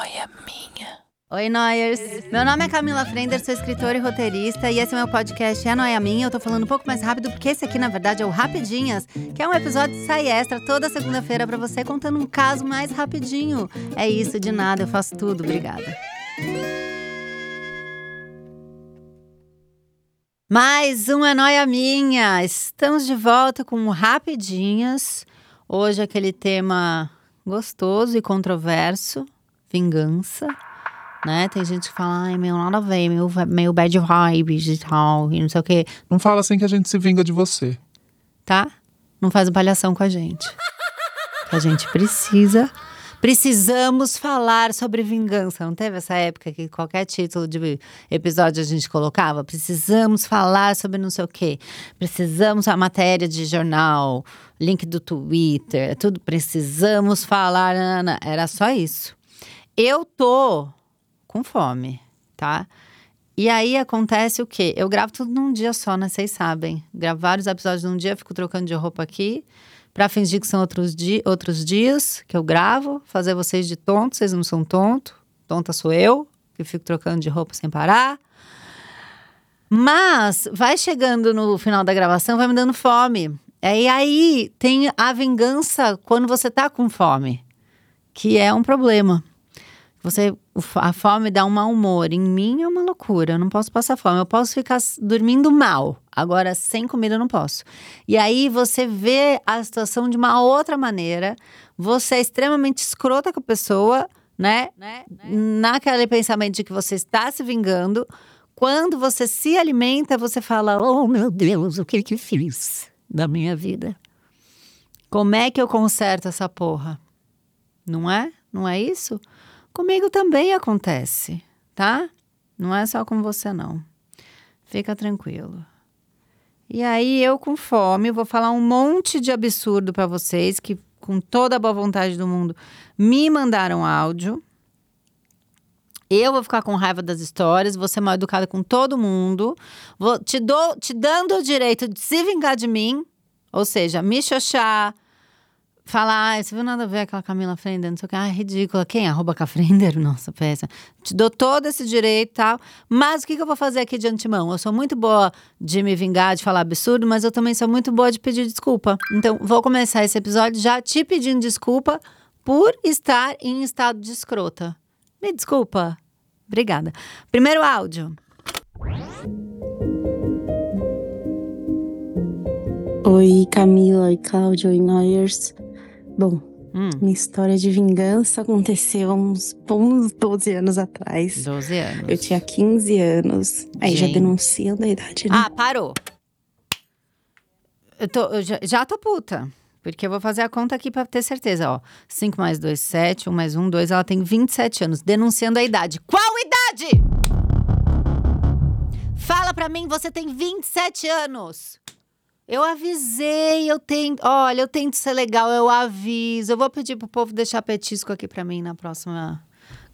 noia minha. Oi, Noyers! Meu nome é Camila Frender, sou escritora e roteirista, e esse é meu podcast É Noia Minha. Eu tô falando um pouco mais rápido, porque esse aqui, na verdade, é o Rapidinhas, que é um episódio de sai extra toda segunda-feira para você, contando um caso mais rapidinho. É isso, de nada, eu faço tudo. Obrigada. Mais uma Noia Minha! Estamos de volta com Rapidinhas. Hoje aquele tema gostoso e controverso, vingança né? Tem gente que fala, ai, meu, nada a ver, meio, meio bad vibes e tal, e não sei o quê. Não fala assim que a gente se vinga de você. Tá? Não faz palhação com a gente. a gente precisa. Precisamos falar sobre vingança. Não teve essa época que qualquer título de episódio a gente colocava? Precisamos falar sobre não sei o quê. Precisamos a matéria de jornal, link do Twitter, tudo. Precisamos falar. Ana. Era só isso. Eu tô com fome, tá? E aí acontece o quê? Eu gravo tudo num dia só, né? Vocês sabem. Gravo vários episódios num dia, fico trocando de roupa aqui. Pra fingir que são outros, di outros dias que eu gravo. Fazer vocês de tonto, vocês não são tonto. Tonta sou eu, que fico trocando de roupa sem parar. Mas vai chegando no final da gravação, vai me dando fome. E aí tem a vingança quando você tá com fome, que é um problema. Você, a fome dá um mau humor. Em mim é uma loucura. Eu não posso passar fome. Eu posso ficar dormindo mal. Agora, sem comida, eu não posso. E aí você vê a situação de uma outra maneira. Você é extremamente escrota com a pessoa, né? né? né? Naquele pensamento de que você está se vingando. Quando você se alimenta, você fala: Oh meu Deus, o que que fiz da minha vida? Como é que eu conserto essa porra? Não é? Não é isso? Comigo também acontece, tá? Não é só com você, não. Fica tranquilo. E aí, eu com fome, vou falar um monte de absurdo para vocês que, com toda a boa vontade do mundo, me mandaram áudio. Eu vou ficar com raiva das histórias, vou ser mal educada com todo mundo. Vou te, dou, te dando o direito de se vingar de mim, ou seja, me xoxar, falar, ah, você viu nada a ver aquela Camila Frender, não sei o que, ah, ridícula. Quem? Arroba Cafrender? Nossa, peça. Te dou todo esse direito e tal. Mas o que, que eu vou fazer aqui de antemão? Eu sou muito boa de me vingar, de falar absurdo, mas eu também sou muito boa de pedir desculpa. Então, vou começar esse episódio já te pedindo desculpa por estar em estado de escrota. Me desculpa. Obrigada. Primeiro áudio. Oi, Camila, oi, Cláudio, oi, Noyers. Bom, hum. minha história de vingança aconteceu uns bons 12 anos atrás. 12 anos. Eu tinha 15 anos. Aí Gente. já denunciando a idade, né? Ah, parou. Eu, tô, eu já, já tô puta. Porque eu vou fazer a conta aqui pra ter certeza, ó. 5 mais 2, 7. 1 mais 1, 2. Ela tem 27 anos. Denunciando a idade. Qual idade? Fala pra mim, você tem 27 anos. Eu avisei, eu tento. Olha, eu tento ser legal, eu aviso. Eu vou pedir pro povo deixar petisco aqui para mim na próxima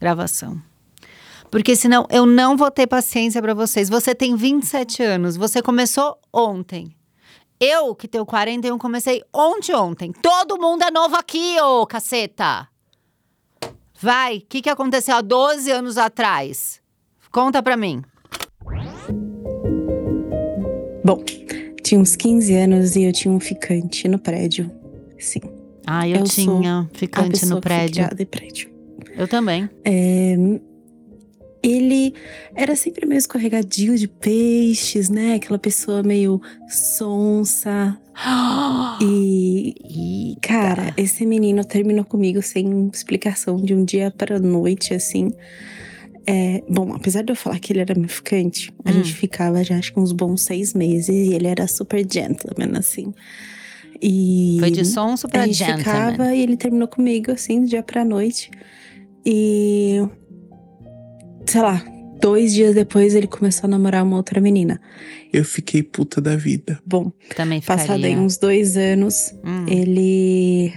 gravação. Porque senão eu não vou ter paciência para vocês. Você tem 27 anos, você começou ontem. Eu, que tenho 41, comecei ontem, ontem. Todo mundo é novo aqui, ô caceta! Vai, o que, que aconteceu há 12 anos atrás? Conta pra mim. Bom, tinha uns 15 anos e eu tinha um ficante no prédio. Sim. Ah, eu, eu tinha ficante no prédio. De prédio. Eu também. É, ele era sempre meio escorregadio de peixes, né? Aquela pessoa meio sonsa. e, e, cara, esse menino terminou comigo sem explicação de um dia para noite, assim. É, bom, apesar de eu falar que ele era meu ficante, a hum. gente ficava já acho que uns bons seis meses e ele era super gentleman, assim. E Foi de som super a gente gentleman. ficava e ele terminou comigo, assim, do dia pra noite. E. Sei lá, dois dias depois ele começou a namorar uma outra menina. Eu fiquei puta da vida. Bom, também ficaria. Passado aí uns dois anos, hum. ele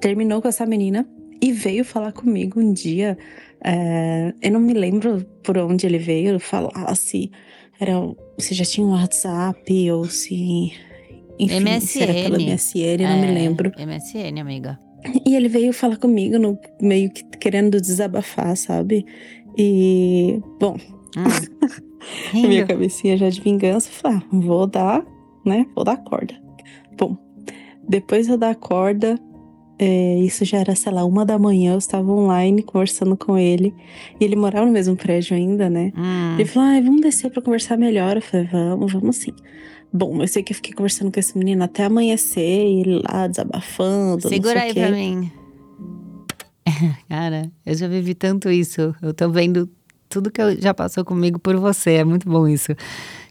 terminou com essa menina e veio falar comigo um dia é, eu não me lembro por onde ele veio falar se era se já tinha um WhatsApp ou se enfim, MSN. se era pela MSN, é, não me lembro. MSN, amiga. E ele veio falar comigo, no, meio que querendo desabafar, sabe? E, bom, Hum. minha cabecinha já de vingança, eu falei, ah, vou dar, né? Vou dar corda. Bom, depois eu dar corda, é, isso já era, sei lá, uma da manhã, eu estava online conversando com ele. E ele morava no mesmo prédio ainda, né? Hum. Ele falou, ai, vamos descer pra conversar melhor. Eu falei, vamos, vamos sim. Bom, eu sei que eu fiquei conversando com esse menino até amanhecer, e ele lá desabafando. Segura aí quê. mim. Cara, eu já vivi tanto isso. Eu tô vendo tudo que eu- já passou comigo por você. É muito bom isso.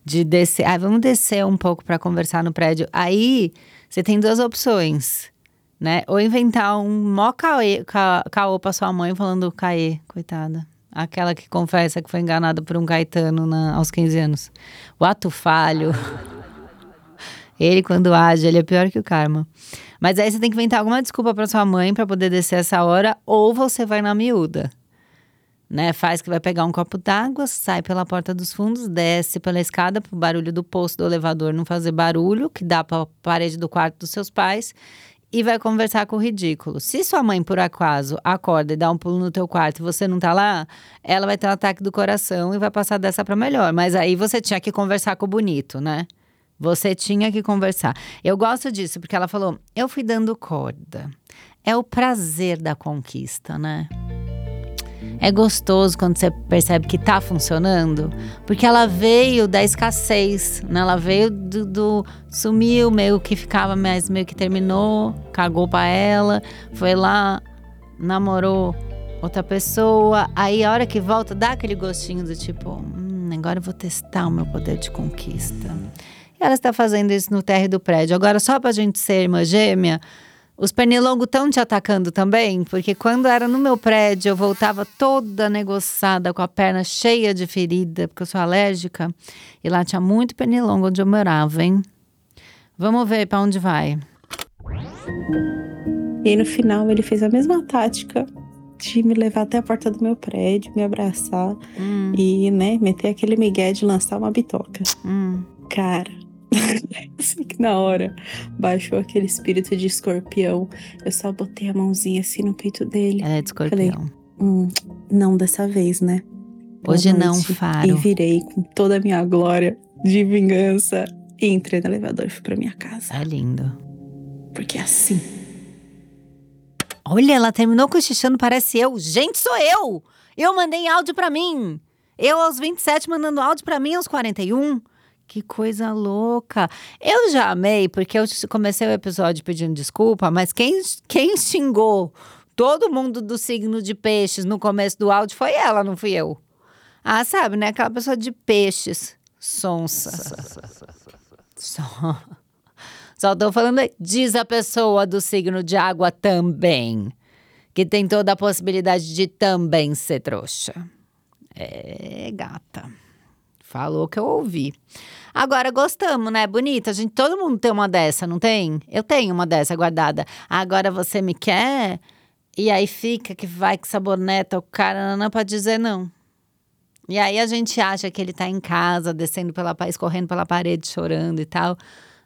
De descer. Ah, vamos descer um pouco pra conversar no prédio. Aí, você tem duas opções, né? Ou inventar um mó caê, ca, caô pra sua mãe falando caê, coitada. Aquela que confessa que foi enganada por um Caetano na- aos 15 anos. O ato falho. Ele, quando age, ele é pior que o karma. Mas aí você tem que inventar alguma desculpa pra sua mãe pra poder descer essa hora, ou você vai na miúda. Né? Faz que vai pegar um copo d'água, sai pela porta dos fundos, desce pela escada pro barulho do poço do elevador não fazer barulho, que dá pra parede do quarto dos seus pais, e vai conversar com o ridículo. Se sua mãe, por acaso, acorda e dá um pulo no teu quarto e você não tá lá, ela vai ter um ataque do coração e vai passar dessa pra melhor. Mas aí você tinha que conversar com o bonito, né? Você tinha que conversar. Eu gosto disso, porque ela falou: eu fui dando corda. É o prazer da conquista, né? É gostoso quando você percebe que tá funcionando, porque ela veio da escassez, né? Ela veio do, do- sumiu, meio que ficava, mas meio que terminou, cagou pra ela, foi lá, namorou outra pessoa, aí a hora que volta dá aquele gostinho do tipo, hum, agora eu vou testar o meu poder de conquista. E ela está fazendo isso no térreo do prédio. Agora, só pra gente ser irmã gêmea, os pernilongos estão te atacando também? Porque quando era no meu prédio, eu voltava toda negociada, com a perna cheia de ferida, porque eu sou alérgica. E lá tinha muito pernilongo onde eu morava, hein? Vamos ver pra onde vai. E no final ele fez a mesma tática de me levar até a porta do meu prédio, me abraçar Hum, e, né, meter aquele migué de lançar uma bitoca. hum. Cara, assim que na hora baixou aquele espírito de escorpião, eu só botei a mãozinha assim no peito dele. Ela é de escorpião. Hum, não dessa vez, né? Boa Hoje não. Faro. E virei com toda a minha glória de vingança e entrei no elevador e fui pra minha casa. É lindo. Porque assim. Olha, ela terminou cochichando, parece eu. Gente, sou eu! Eu mandei áudio pra mim. Eu aos 27 mandando áudio pra mim aos 41. Que coisa louca. Eu já amei, porque eu comecei o episódio pedindo desculpa, mas quem, quem xingou todo mundo do signo de peixes no começo do áudio foi ela, não fui eu. Ah, sabe, né? Aquela pessoa de peixes. Sonsa. Só. Só tô falando. Diz a pessoa do signo de água também. Que tem toda a possibilidade de também ser trouxa. É, gata. Falou que eu ouvi. Agora gostamos, né? Bonita. A gente, todo mundo tem uma dessa, não tem? Eu tenho uma dessa guardada. Agora você me quer? E aí fica que vai que saboneta o cara não pra dizer não. E aí a gente acha que ele tá em casa, descendo pela pa- escorrendo pela parede, chorando e tal.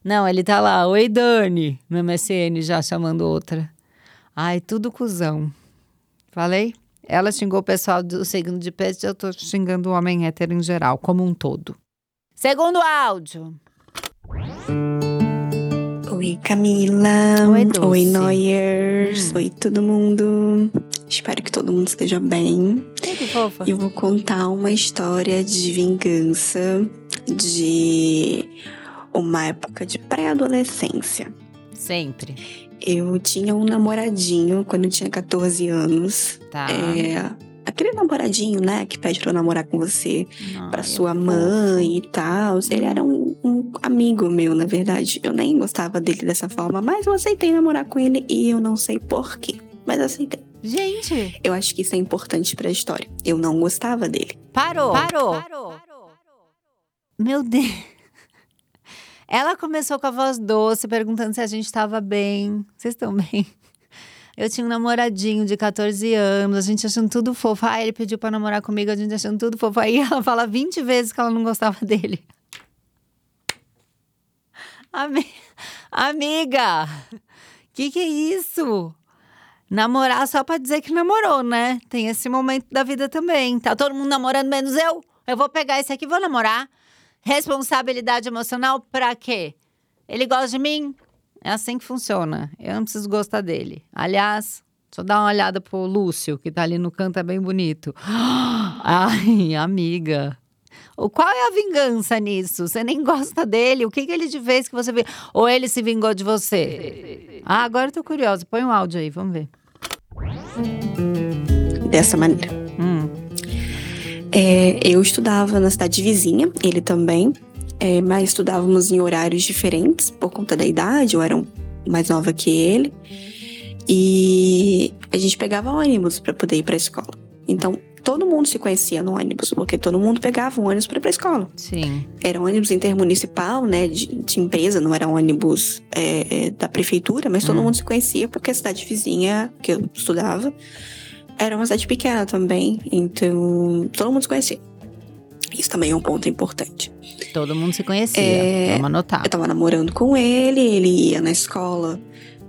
Não, ele tá lá, oi Dani, no MSN já chamando outra. Ai, tudo cuzão. Falei? Ela xingou o pessoal do signo de peixe, eu tô xingando o homem hétero em geral, como um todo. Segundo áudio. Oi, Camila. Oi, Dulce. Oi, Noyers. Hum. Oi, todo mundo. Espero que todo mundo esteja bem. Que fofa. E eu vou contar uma história de vingança de uma época de pré-adolescência. Sempre. Eu tinha um namoradinho quando eu tinha 14 anos. Tá. É, aquele namoradinho, né, que pede pra eu namorar com você. Ai, pra é sua mãe e tal. Ele era um, um amigo meu, na verdade. Eu nem gostava dele dessa forma, mas eu aceitei namorar com ele e eu não sei porquê. Mas aceitei. Gente, Eu acho que isso é importante pra história. Eu não gostava dele. parou. Parou. Meu Deus. Ela começou com a voz doce, perguntando se a gente estava bem. Vocês estão bem? Eu tinha um namoradinho de 14 anos, a gente achando tudo fofo. Ah, ele pediu pra namorar comigo, a gente achando tudo fofo. Aí ela fala 20 vezes que ela não gostava dele. Ami- Amiga, que que é isso? namorar só pra dizer que namorou, né? Tem esse momento da vida também. Tá todo mundo namorando, menos eu. Eu vou pegar esse aqui e vou namorar. Responsabilidade emocional pra quê? Ele gosta de mim? É assim que funciona. Eu não preciso gostar dele. Aliás, só dá uma olhada pro Lúcio, que tá ali no canto, é bem bonito. Ai, amiga. Qual é a vingança nisso? Você nem gosta dele? O que, que ele te fez que você? Ou ele se vingou de você? Ah, agora eu tô curiosa. Põe um áudio aí, vamos ver. Dessa maneira. É, eu estudava na cidade vizinha, ele também, é, mas estudávamos em horários diferentes por conta da idade, eu era um- mais nova que ele. E a gente pegava ônibus para poder ir para a escola. Então, todo mundo se conhecia no ônibus, porque todo mundo pegava um ônibus para ir para a escola. sim. Era um ônibus intermunicipal, né, de, de empresa, não era um ônibus é, da prefeitura, mas todo Hum. mundo se conhecia porque a cidade vizinha que eu estudava era uma cidade pequena também, então todo mundo se conhecia. Isso também é um ponto importante. Todo mundo se conhecia. É, Vamos anotar. Eu tava namorando com ele, ele ia na escola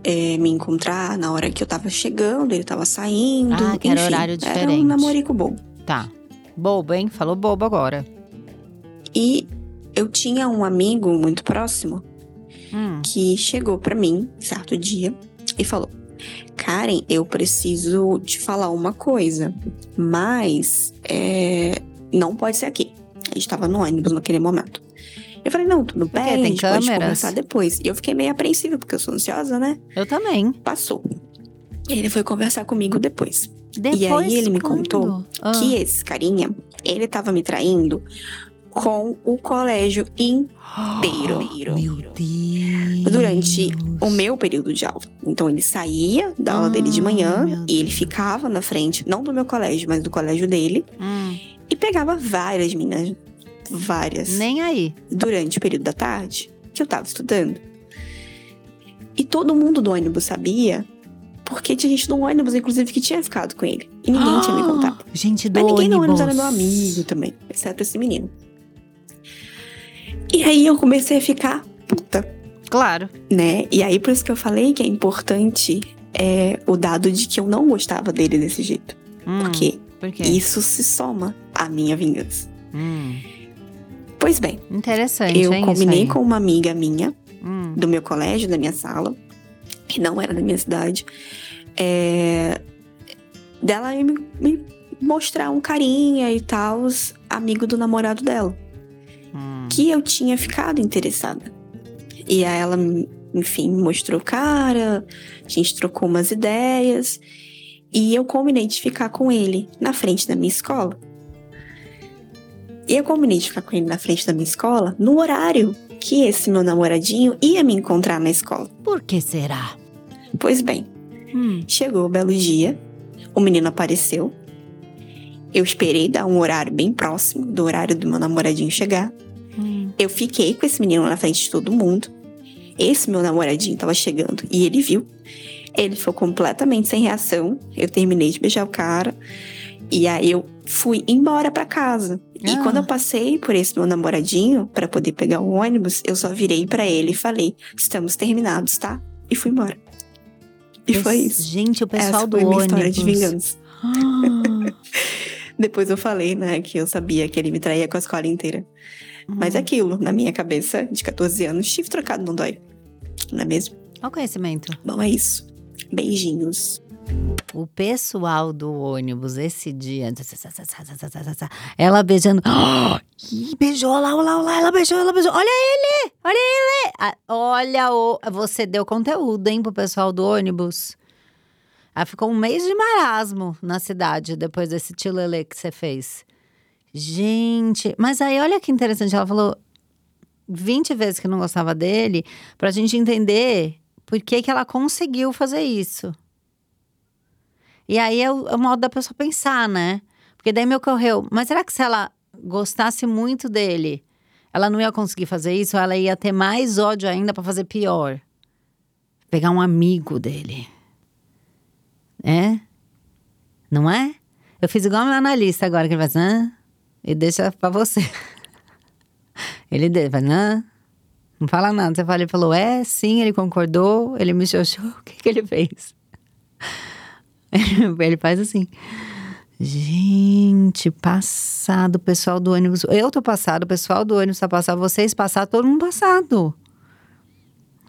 é, me encontrar na hora que eu tava chegando, ele tava saindo. Ah, que era enfim, horário Era diferente. um namorico bom. Tá. Bobo, hein? Falou bobo agora. E eu tinha um amigo muito próximo Hum. que chegou pra mim certo dia e falou: Karen, eu preciso te falar uma coisa, mas é, não pode ser aqui. A gente tava no ônibus naquele momento. Eu falei, não, tudo bem, Tem a gente pode câmeras? conversar depois. E eu fiquei meio apreensiva, porque eu sou ansiosa, né? Eu também. Passou. Ele foi conversar comigo depois. Depois, aí ele me quando? contou Ah. Que esse carinha, ele tava me traindo com o colégio inteiro. Meu Deus. Durante o meu período de aula. Então ele saía da aula dele de Ah, manhã e ele ficava na frente, não do meu colégio, mas do colégio dele, Hum, e pegava várias meninas, várias, nem aí. durante o período da tarde que eu tava estudando. E todo mundo do ônibus sabia, porque tinha gente do ônibus, inclusive, que tinha ficado com ele. E ninguém tinha me contado. Gente do Mas ninguém no ônibus ônibus. era meu amigo também, exceto esse menino. E aí eu comecei a ficar puta, Claro. né? E aí por isso que eu falei que é importante é, o dado de que eu não gostava dele desse jeito. Hum, Porque Por quê? isso se soma à minha vingança. Hum, Pois bem, interessante, eu hein, combinei com uma amiga minha, Hum, do meu colégio, da minha sala, que não era da minha cidade, é, dela me, me mostrar um carinha e tal, amigo do namorado dela. Que eu tinha ficado interessada. E aí ela, enfim, me mostrou cara, a gente trocou umas ideias. E eu combinei de ficar com ele na frente da minha escola. E eu combinei de ficar com ele na frente da minha escola no horário que esse meu namoradinho ia me encontrar na escola. Por que será? Pois bem, Hum, chegou o belo dia, o menino apareceu. Eu esperei dar um horário bem próximo do horário do meu namoradinho chegar. Eu fiquei com esse menino na frente de todo mundo. Esse meu namoradinho tava chegando e ele viu. Ele ficou completamente sem reação. Eu terminei de beijar o cara. E aí eu fui embora pra casa. E Ah. quando eu passei por esse meu namoradinho pra poder pegar o ônibus, eu só virei pra ele e falei: "Estamos terminados, tá?" E fui embora. E foi isso. Gente, o pessoal Essa do foi minha ônibus. história de vingança. Ah, Depois eu falei, né, que eu sabia que ele me traía com a escola inteira. Mas é hum. aquilo, na minha cabeça, de 14 anos, chifre trocado não dói. Não é mesmo? Olha o conhecimento. Bom, é isso. Beijinhos. O pessoal do ônibus esse dia. Ela beijando. Ih, beijou lá, lá, lá, ela beijou, ela beijou. Olha ele! Olha ele! Ah, Olha o. Você deu conteúdo, hein, pro pessoal do ônibus. Ela ficou um mês de marasmo na cidade depois desse tilelê que você fez. Gente, mas aí olha que interessante. Ela falou 20 vezes que não gostava dele, pra gente entender por que, que ela conseguiu fazer isso. E aí é o, é o modo da pessoa pensar, né? Porque daí me ocorreu, mas será que se ela gostasse muito dele, ela não ia conseguir fazer isso? Ela ia ter mais ódio ainda pra fazer pior? Pegar um amigo dele. É? Não é? Eu fiz igual meu analista agora, que ele faz, Hã? E deixa pra você. Ele faz, Hã? não fala nada. Você fala, ele falou, é, sim, ele concordou, ele me xoxou, o que, que ele fez? Ele faz assim. Gente, passado, o pessoal do ônibus. Eu tô passado, o pessoal do ônibus tá passado, vocês passaram, todo mundo passado.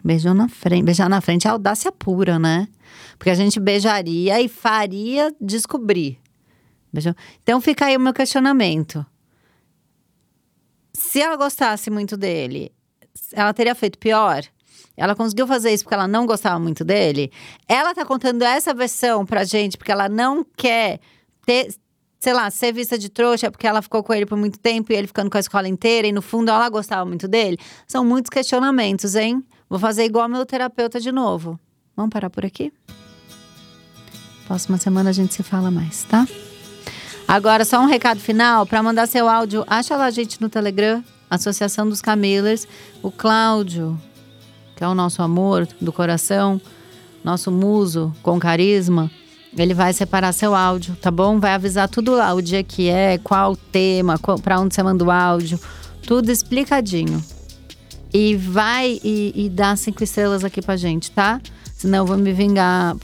Beijou na frente. Beijar na frente é audácia pura, né? Porque a gente beijaria e faria descobrir. Beijou. Então fica aí o meu questionamento. Se ela gostasse muito dele, ela teria feito pior? Ela conseguiu fazer isso porque ela não gostava muito dele? Ela tá contando essa versão pra gente porque ela não quer ter, sei lá, ser vista de trouxa porque ela ficou com ele por muito tempo e ele ficando com a escola inteira e no fundo ela gostava muito dele? São muitos questionamentos, hein? Vou fazer igual meu terapeuta de novo. Vamos parar por aqui? Próxima semana a gente se fala mais, tá? Agora, só um recado final para mandar seu áudio. Acha lá a gente no Telegram, Associação dos Camillers. O Cláudio, que é o nosso amor do coração, nosso muso com carisma, ele vai separar seu áudio, tá bom? Vai avisar tudo lá, o dia que é, qual o tema, para onde você manda o áudio, tudo explicadinho. E vai e, e dá cinco estrelas aqui pra gente, tá? Senão eu vou me vingar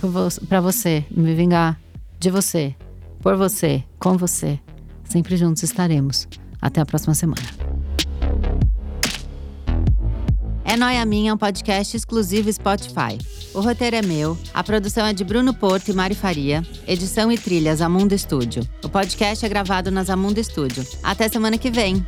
pra você, me vingar de você, por você, com você. Sempre juntos estaremos. Até a próxima semana. É Noia Minha um podcast exclusivo Spotify. O roteiro é meu, a produção é de Bruno Porto e Mari Faria, edição e trilhas Amundo Estúdio. O podcast é gravado nas Amundo Estúdio. Até semana que vem!